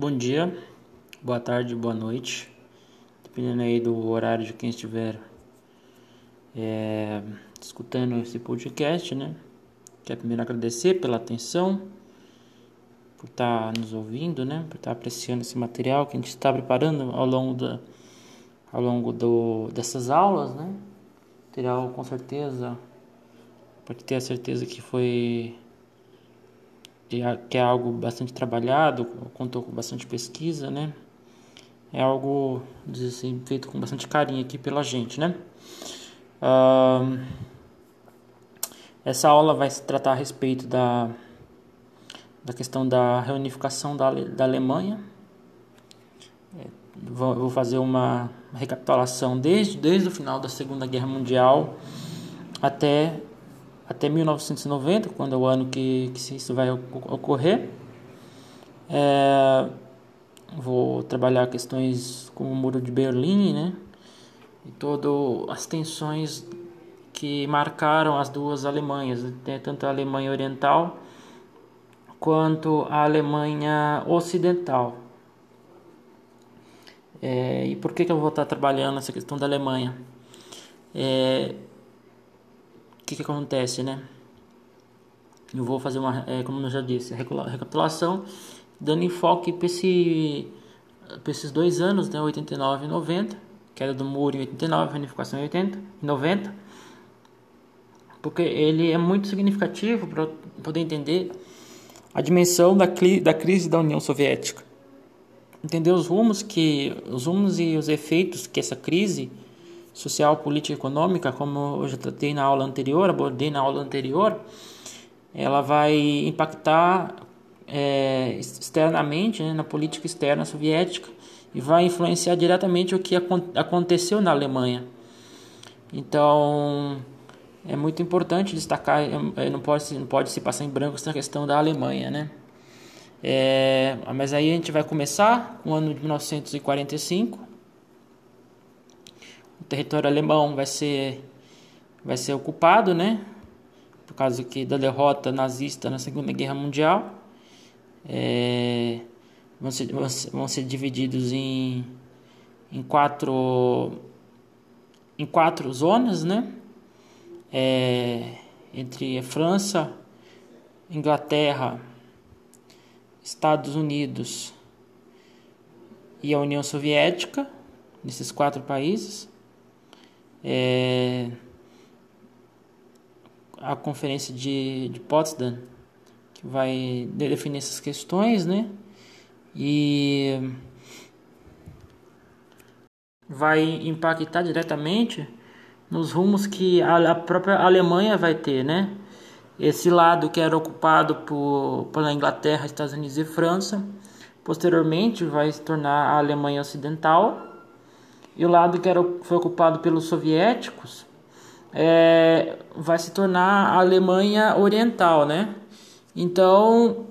Bom dia, boa tarde, boa noite, dependendo aí do horário de quem estiver é, escutando esse podcast, né? Quero primeiro agradecer pela atenção, por estar tá nos ouvindo, né? Por estar tá apreciando esse material que a gente está preparando ao longo da, ao longo do, dessas aulas, né? Material com certeza, pode ter a certeza que foi que é algo bastante trabalhado, contou com bastante pesquisa, né? É algo assim, feito com bastante carinho aqui pela gente, né? Uh, essa aula vai se tratar a respeito da, da questão da reunificação da, da Alemanha. É, vou fazer uma recapitulação desde, desde o final da Segunda Guerra Mundial até até 1990, quando é o ano que, que isso vai ocorrer. É, vou trabalhar questões como o Muro de Berlim, né? E todas as tensões que marcaram as duas Alemanhas, né? tanto a Alemanha Oriental quanto a Alemanha Ocidental. É, e por que, que eu vou estar trabalhando essa questão da Alemanha? É, que, que acontece, né? Eu vou fazer uma, é, como eu já disse, recapitulação, dando enfoque para esse, esses dois anos, né, 89 e 90, queda do muro em 89, unificação em 80 e 90, porque ele é muito significativo para poder entender a dimensão da, da crise da União Soviética. Entender os rumos que os rumos e os efeitos que essa crise social, política e econômica, como eu já tratei na aula anterior, abordei na aula anterior, ela vai impactar é, externamente né, na política externa soviética e vai influenciar diretamente o que aconteceu na Alemanha. Então, é muito importante destacar, não pode, não pode se passar em branco essa questão da Alemanha, né? É, mas aí a gente vai começar com o ano de 1945, território alemão vai ser vai ser ocupado, né? Por causa que da derrota nazista na Segunda Guerra Mundial, é, vão, ser, vão ser divididos em, em quatro em quatro zonas, né? É, entre França, Inglaterra, Estados Unidos e a União Soviética, nesses quatro países é, a conferência de, de Potsdam, que vai definir essas questões, né? E vai impactar diretamente nos rumos que a, a própria Alemanha vai ter, né? Esse lado que era ocupado por, pela Inglaterra, Estados Unidos e França, posteriormente vai se tornar a Alemanha Ocidental e o lado que era, foi ocupado pelos soviéticos é, vai se tornar a Alemanha Oriental, né? Então,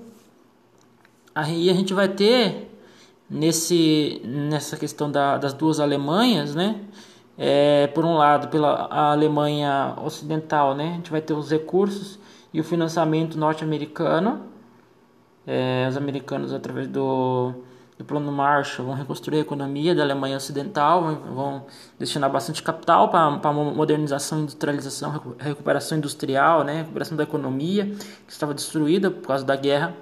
aí a gente vai ter nesse, nessa questão da, das duas Alemanhas, né? É, por um lado, pela Alemanha Ocidental, né? A gente vai ter os recursos e o financiamento norte-americano, é, os americanos através do do Plano Marshall vão reconstruir a economia da Alemanha Ocidental, vão destinar bastante capital para modernização, industrialização, recuperação industrial, né, recuperação da economia que estava destruída por causa da guerra.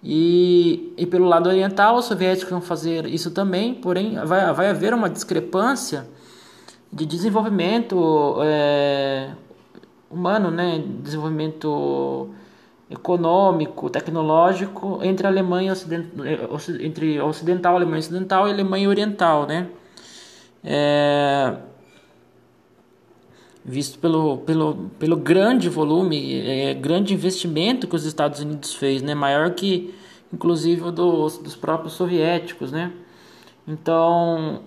E, e pelo lado oriental, os soviéticos vão fazer isso também, porém vai, vai haver uma discrepância de desenvolvimento é, humano, né, desenvolvimento econômico, tecnológico entre a Alemanha ocidental, entre ocidental, Alemanha ocidental e Alemanha oriental, né? É, visto pelo, pelo, pelo grande volume, é, grande investimento que os Estados Unidos fez, né? Maior que inclusive dos, dos próprios soviéticos, né? Então,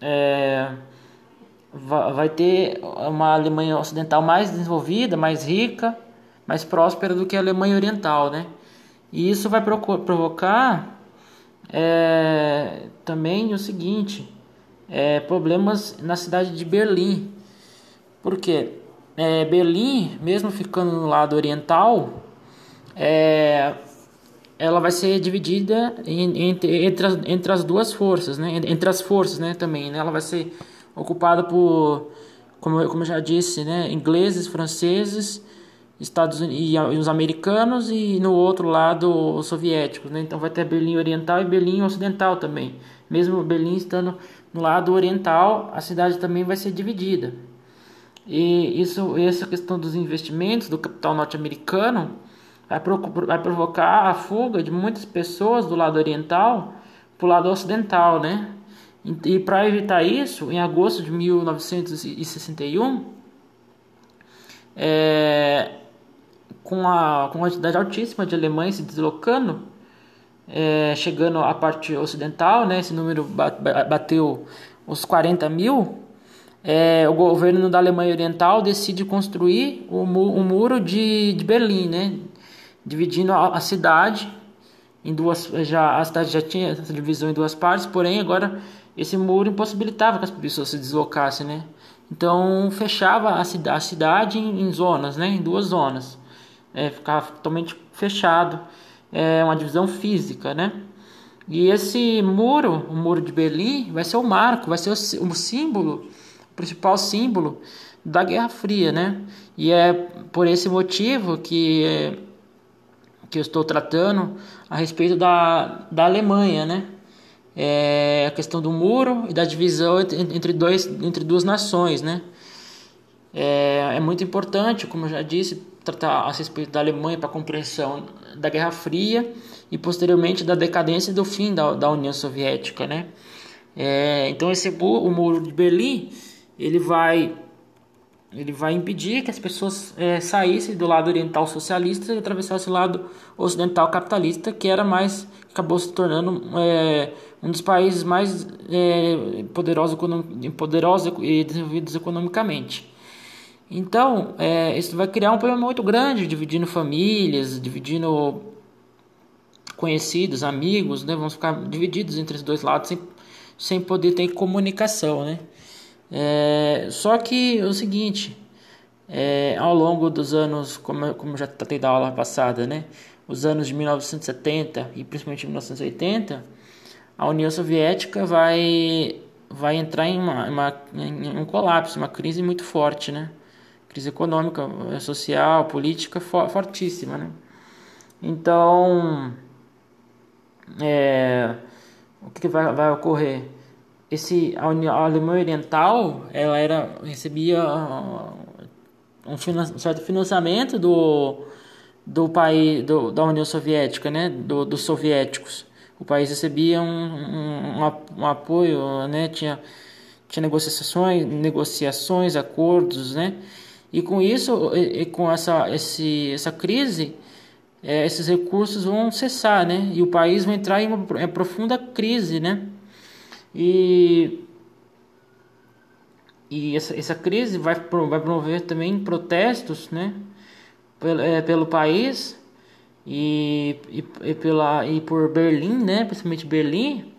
é, vai ter uma Alemanha ocidental mais desenvolvida, mais rica, mais próspera do que a Alemanha Oriental, né? E isso vai provocar é, também o seguinte, é, problemas na cidade de Berlim. Porque é, Berlim, mesmo ficando no lado oriental, é, ela vai ser dividida entre, entre, as, entre as duas forças, né? Entre as forças, né? Também, né? Ela vai ser ocupada por, como, como eu já disse, né? Ingleses, franceses, Estados Unidos e os americanos e no outro lado os soviéticos, né? Então vai ter Berlim Oriental e Berlim Ocidental também. Mesmo Berlim estando no lado oriental, a cidade também vai ser dividida. E isso, essa questão dos investimentos do capital norte-americano vai, provocar a fuga de muitas pessoas do lado oriental para o lado ocidental, né? E, e para evitar isso, em agosto de 1961, é, com, a, com quantidade altíssima de alemães se deslocando, é, chegando à parte ocidental, né? Esse número bateu os 40 mil. É, o governo da Alemanha Oriental decide construir o, o muro de, de Berlim, né? dividindo a, a cidade em duas já a cidade já tinha essa divisão em duas partes porém agora esse muro impossibilitava que as pessoas se deslocassem né então fechava a, cida, a cidade em, em, zonas né em duas zonas é, totalmente fechado é uma divisão física né e esse muro o muro de Berlim vai ser o marco vai ser o, o símbolo o principal símbolo da Guerra Fria né e é por esse motivo que que eu estou tratando a respeito da, da Alemanha, né? É a questão do muro e da divisão entre, dois, entre duas nações, né? É, é muito importante, como eu já disse, tratar a respeito da Alemanha para a compreensão da Guerra Fria e posteriormente da decadência e do fim da, da União Soviética, né? É, então esse o muro de Berlim ele vai ele vai impedir que as pessoas é, saíssem do lado oriental socialista e atravessassem o lado ocidental capitalista, que era mais acabou se tornando é, um dos países mais é, poderosos, poderosos e desenvolvidos economicamente. Então, é, isso vai criar um problema muito grande, dividindo famílias, dividindo conhecidos, amigos, né? Vamos ficar divididos entre os dois lados sem, sem poder ter comunicação, né? É, só que é o seguinte, é, ao longo dos anos, como, como já tratei da aula passada, né, os anos de 1970 e principalmente 1980, a União Soviética vai, vai entrar em, uma, uma, em um colapso, uma crise muito forte, né? Crise econômica, social, política fortíssima, né? Então, é, o que vai, vai ocorrer? esse a, a Alemanha Oriental ela era recebia uh, um, um certo financiamento do do país do, da União Soviética né do, dos soviéticos o país recebia um, um, um, apoio né tinha tinha negociações negociações acordos né e com isso e, e com essa esse essa crise é, esses recursos vão cessar né? E o país vai entrar em uma, em uma profunda crise né? E, e essa, essa crise vai, vai promover também protestos né, pelo, é, pelo país e, e, e, pela, e por Berlim, né, principalmente Berlim,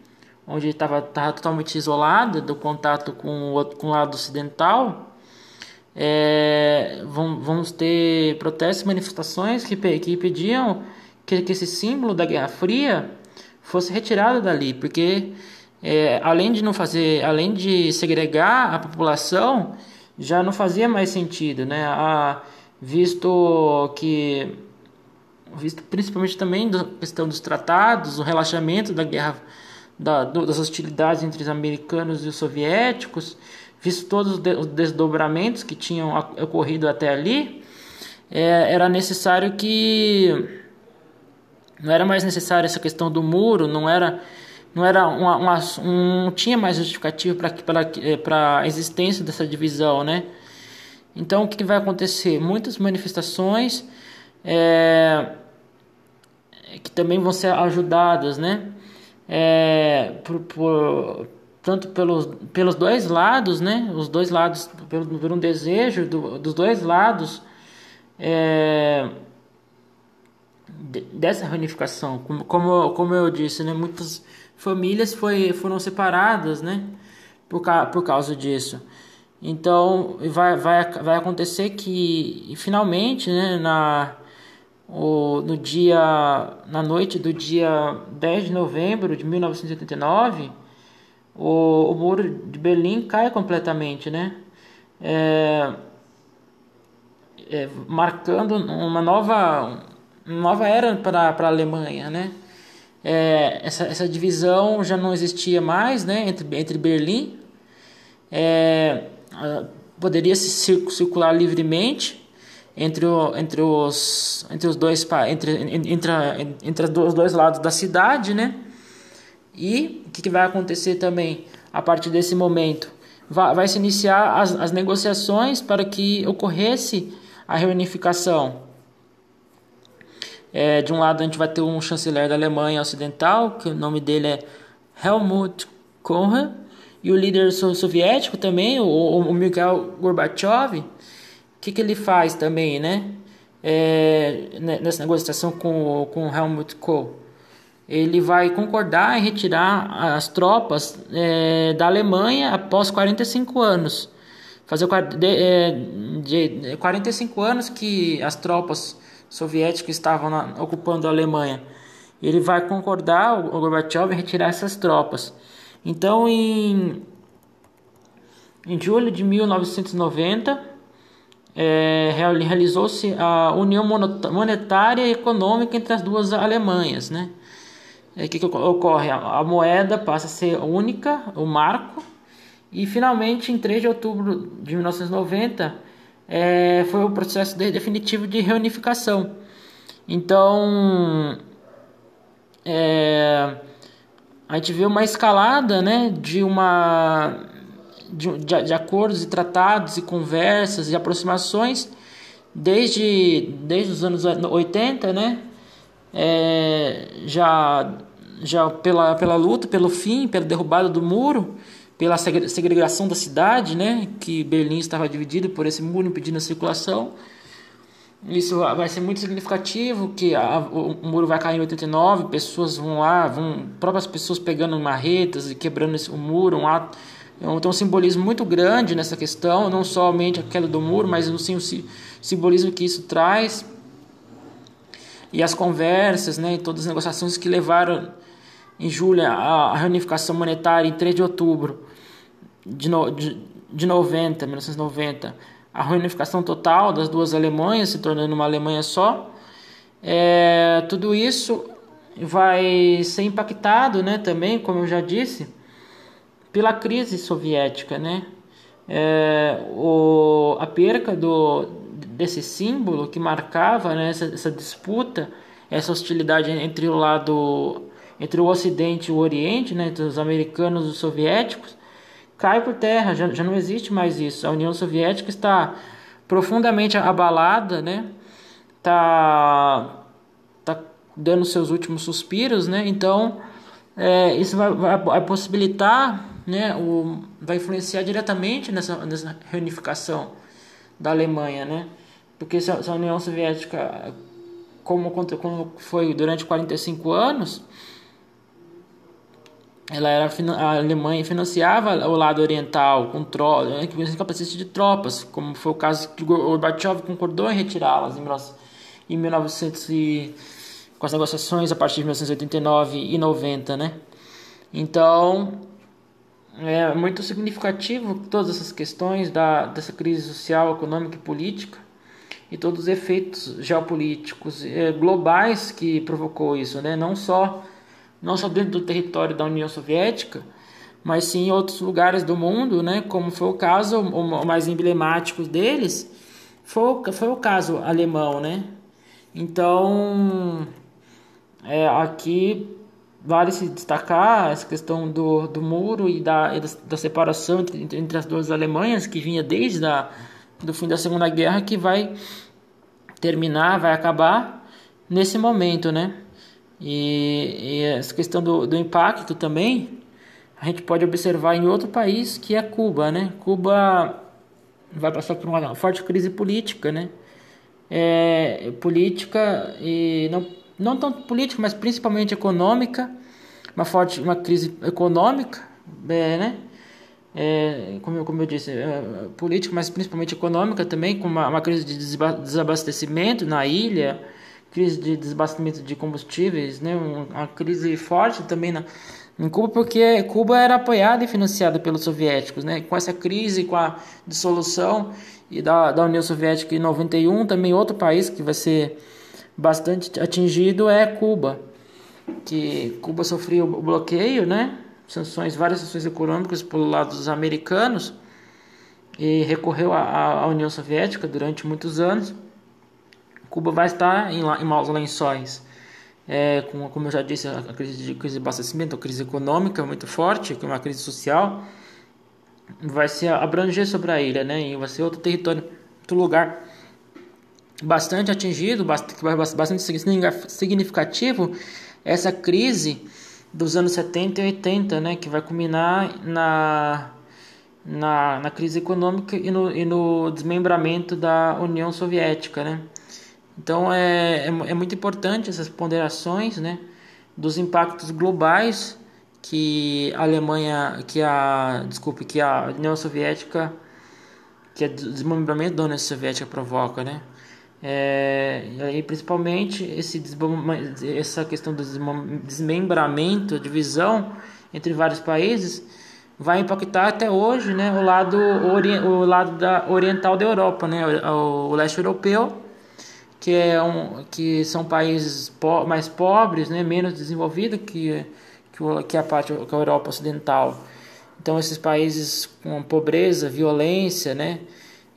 onde estava totalmente isolada do contato com o, com o lado ocidental. É, vamos ter protestos e manifestações que, que pediam que, que esse símbolo da Guerra Fria fosse retirado dali, porque é, além de não fazer, além de segregar a população, já não fazia mais sentido, né? A, visto que, visto principalmente também da questão dos tratados, o relaxamento da guerra, da, das hostilidades entre os americanos e os soviéticos, visto todos os desdobramentos que tinham ocorrido até ali, é, era necessário que não era mais necessário essa questão do muro, não era não era uma, uma um, tinha mais justificativo para para a existência dessa divisão, né? Então o que, que vai acontecer? Muitas manifestações é, que também vão ser ajudadas, né? É, por, por, tanto pelos, pelos dois lados, né? Os dois lados, por um desejo do, dos dois lados é, dessa reunificação. Como, como, como eu disse, né? Muitas famílias foi, foram separadas, né? Por, por causa disso. Então vai, vai, vai acontecer que finalmente, né, na, o, no dia, na noite do dia 10 de novembro de 1989, o, o muro de Berlim cai completamente, né? É, é, marcando uma nova, uma nova era para a Alemanha, né? É, essa, essa divisão já não existia mais, né? Entre, entre Berlim, é, poderia se circular livremente entre, o, entre, os, entre os dois entre, entre, entre os dois lados da cidade, né? E que, que vai acontecer também a partir desse momento? Vai, vai se iniciar as, as negociações para que ocorresse a reunificação. É, de um lado a gente vai ter um chanceler da Alemanha Ocidental, que o nome dele é Helmut Kohl, e o líder soviético também, o, o Mikhail Gorbachev, o que, que ele faz também, né? É, nessa negociação com, com Helmut Kohl. Ele vai concordar em retirar as tropas é, da Alemanha após 45 anos. Fazer de, é, de 45 anos que as tropas soviéticas estavam na, ocupando a Alemanha. Ele vai concordar, o Gorbachev, em retirar essas tropas. Então, em, em julho de 1990, é, realizou-se a união monetária e econômica entre as duas Alemanhas. Né? O é, que, que ocorre? A, moeda passa a ser única, o marco, e finalmente, em 3 de outubro de 1990, é, foi o processo de, definitivo de reunificação. Então, é, a gente vê uma escalada né, de uma de, de, de, acordos e tratados e conversas e aproximações desde, desde os anos 80, né? É, já já pela, pela luta, pelo fim, pela derrubada do muro, pela segregação da cidade, né? Que Berlim estava dividido por esse muro impedindo a circulação. Isso vai ser muito significativo, que a, o, muro vai cair em 89, pessoas vão lá, vão próprias pessoas pegando marretas e quebrando esse, o muro, um ato, então, um simbolismo muito grande nessa questão, não somente a queda do muro, mas sim o simbolismo que isso traz. E as conversas, né, e todas as negociações que levaram em julho a reunificação monetária em 3 de outubro de, no, de, de 90, 1990, a reunificação total das duas Alemanhas, se tornando uma Alemanha só. É, tudo isso vai ser impactado né, também, como eu já disse, pela crise soviética. Né? É, o, a perca do, desse símbolo que marcava né, essa, essa disputa, essa hostilidade entre o lado entre o Ocidente e o Oriente, né, entre os americanos e os soviéticos, cai por terra, já, já não existe mais isso. A União Soviética está profundamente abalada, né? Tá, tá dando seus últimos suspiros, né? Então, é, isso vai, vai, vai, possibilitar, né? O, vai influenciar diretamente nessa, nessa reunificação da Alemanha, né? Porque se a, se a União Soviética, como, como foi durante 45 anos, ela era a Alemanha financiava o lado oriental com tropas, né, capacete de tropas, como foi o caso que Gorbachev concordou em retirá-las em, 1900 e, com as negociações a partir de 1989 e 90, né? Então é muito significativo todas essas questões da dessa crise social, econômica e política e todos os efeitos geopolíticos é, globais que provocou isso, né? Não só não só dentro do território da União Soviética, mas sim em outros lugares do mundo, né? Como foi o caso, o mais emblemático deles, foi, foi o caso alemão, né? Então, é, aqui vale se destacar essa questão do, do muro e da, da separação entre, entre as duas Alemanhas, que vinha desde a, do fim da Segunda Guerra, que vai terminar, vai acabar nesse momento, né? E, e essa questão do, do impacto também a gente pode observar em outro país que é Cuba, né? Cuba vai passar por uma forte crise política, né? É, política e não não tanto política, mas principalmente econômica, uma forte uma crise econômica, é, né? É, como, como eu disse, é, política, mas principalmente econômica também, com uma, uma crise de desabastecimento na ilha, crise de desabastecimento de combustíveis, né? Uma crise forte também na, em Cuba, porque Cuba era apoiada e financiada pelos soviéticos, né? Com essa crise, com a dissolução e da, da União Soviética em 91, também outro país que vai ser bastante atingido é Cuba, que Cuba sofreu o bloqueio, né? Sanções, várias sanções econômicas pelo lado dos americanos e recorreu à, União Soviética durante muitos anos. Cuba vai estar em, em maus lençóis. É, como, como eu já disse, a crise de, crise de abastecimento, a crise econômica muito forte, que é uma crise social, vai se abranger sobre a ilha, né? E vai ser outro território, outro lugar bastante atingido, bastante significativo essa crise dos anos 70 e 80, né? Que vai culminar na na, na crise econômica e no, e no desmembramento da União Soviética, né? Então é, é, é, muito importante essas ponderações, né, dos impactos globais que a Alemanha, que a, desculpe, que a União Soviética, que o desmembramento da União Soviética provoca, né? É, e aí principalmente esse essa questão do desmembramento, divisão entre vários países vai impactar até hoje, né, o lado o lado da oriental da Europa, né, o, o leste europeu, que é um que são países po mais pobres, né, menos desenvolvidos que que, que a parte que a Europa ocidental. Então esses países com pobreza, violência, né,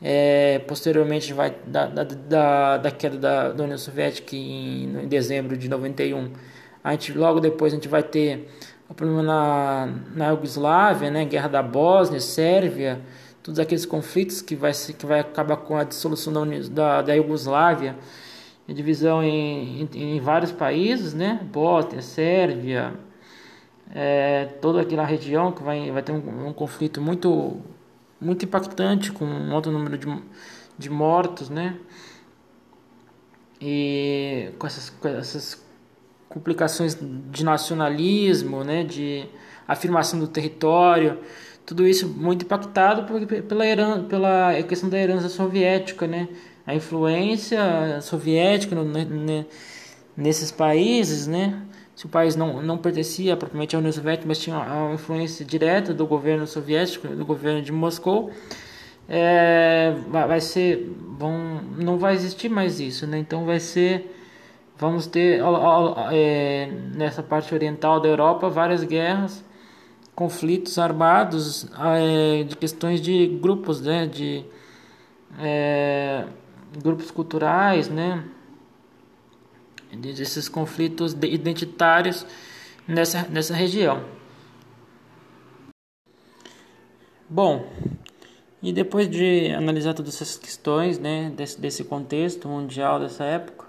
é, posteriormente vai da, da, da, da queda da, da União Soviética em, em dezembro de 91 a gente logo depois a gente vai ter o problema na, na Iugoslávia, né, guerra da Bósnia, Sérvia, todos aqueles conflitos que vai, que vai acabar com a dissolução da, da, da Iugoslávia, divisão em, em, em, vários países, né, Bósnia, Sérvia, é, toda aquela região que vai, vai ter um, um conflito muito, muito impactante, com um alto número de, de mortos, né, e com essas, com essas complicações de nacionalismo, né, de afirmação do território, tudo isso muito impactado pela, herança, pela questão da herança soviética, né, a influência soviética no, né, nesses países, né, se o país não, não pertencia propriamente à União Soviética, mas tinha uma influência direta do governo soviético, do governo de Moscou, é, vai ser, bom, não vai existir mais isso, né? Então vai ser vamos ter é, nessa parte oriental da Europa várias guerras, conflitos armados, é, de questões de grupos, né, de é, grupos culturais, né, desses conflitos identitários nessa, nessa região. Bom, e depois de analisar todas essas questões, né, desse, desse contexto mundial dessa época,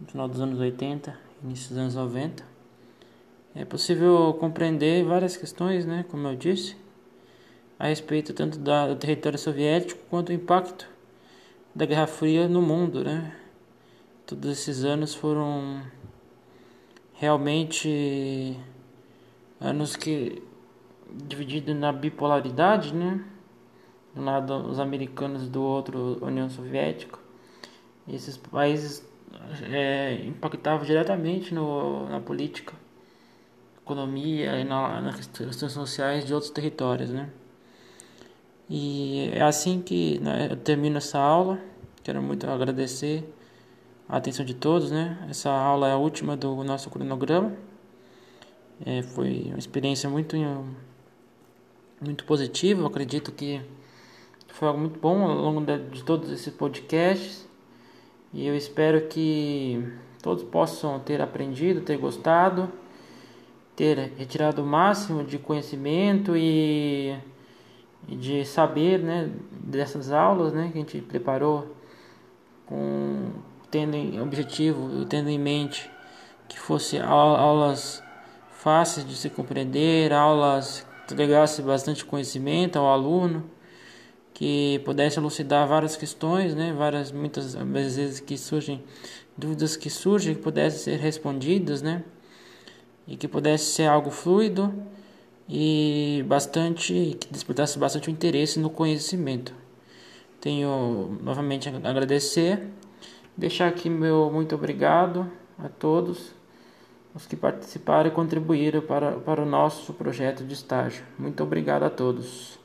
no final dos anos 80, início dos anos 90. É possível compreender várias questões, né, como eu disse, a respeito tanto da, do território soviético quanto do impacto da Guerra Fria no mundo, né? Todos esses anos foram realmente anos que divididos na bipolaridade, né? De um lado os americanos, do outro a União Soviética. E esses países é, impactava diretamente no, na política, economia e na, nas questões sociais de outros territórios, né? E é assim que né, eu termino essa aula. Quero muito agradecer a atenção de todos, né? Essa aula é a última do nosso cronograma. É, foi uma experiência muito muito positiva. Acredito que foi algo muito bom ao longo de, de todos esses podcasts. E eu espero que todos possam ter aprendido, ter gostado, ter retirado o máximo de conhecimento e, e de saber né, dessas aulas né, que a gente preparou com tendo objetivo, tendo em mente que fosse aulas fáceis de se compreender, aulas que legassem bastante conhecimento ao aluno que pudesse elucidar várias questões, né, várias muitas vezes que surgem dúvidas que surgem que pudessem ser respondidas, né, e que pudesse ser algo fluido e bastante que despertasse bastante o interesse no conhecimento. Tenho novamente a agradecer Deixar aqui meu muito obrigado a todos os que participaram e contribuíram para, para o nosso projeto de estágio. Muito obrigado a todos.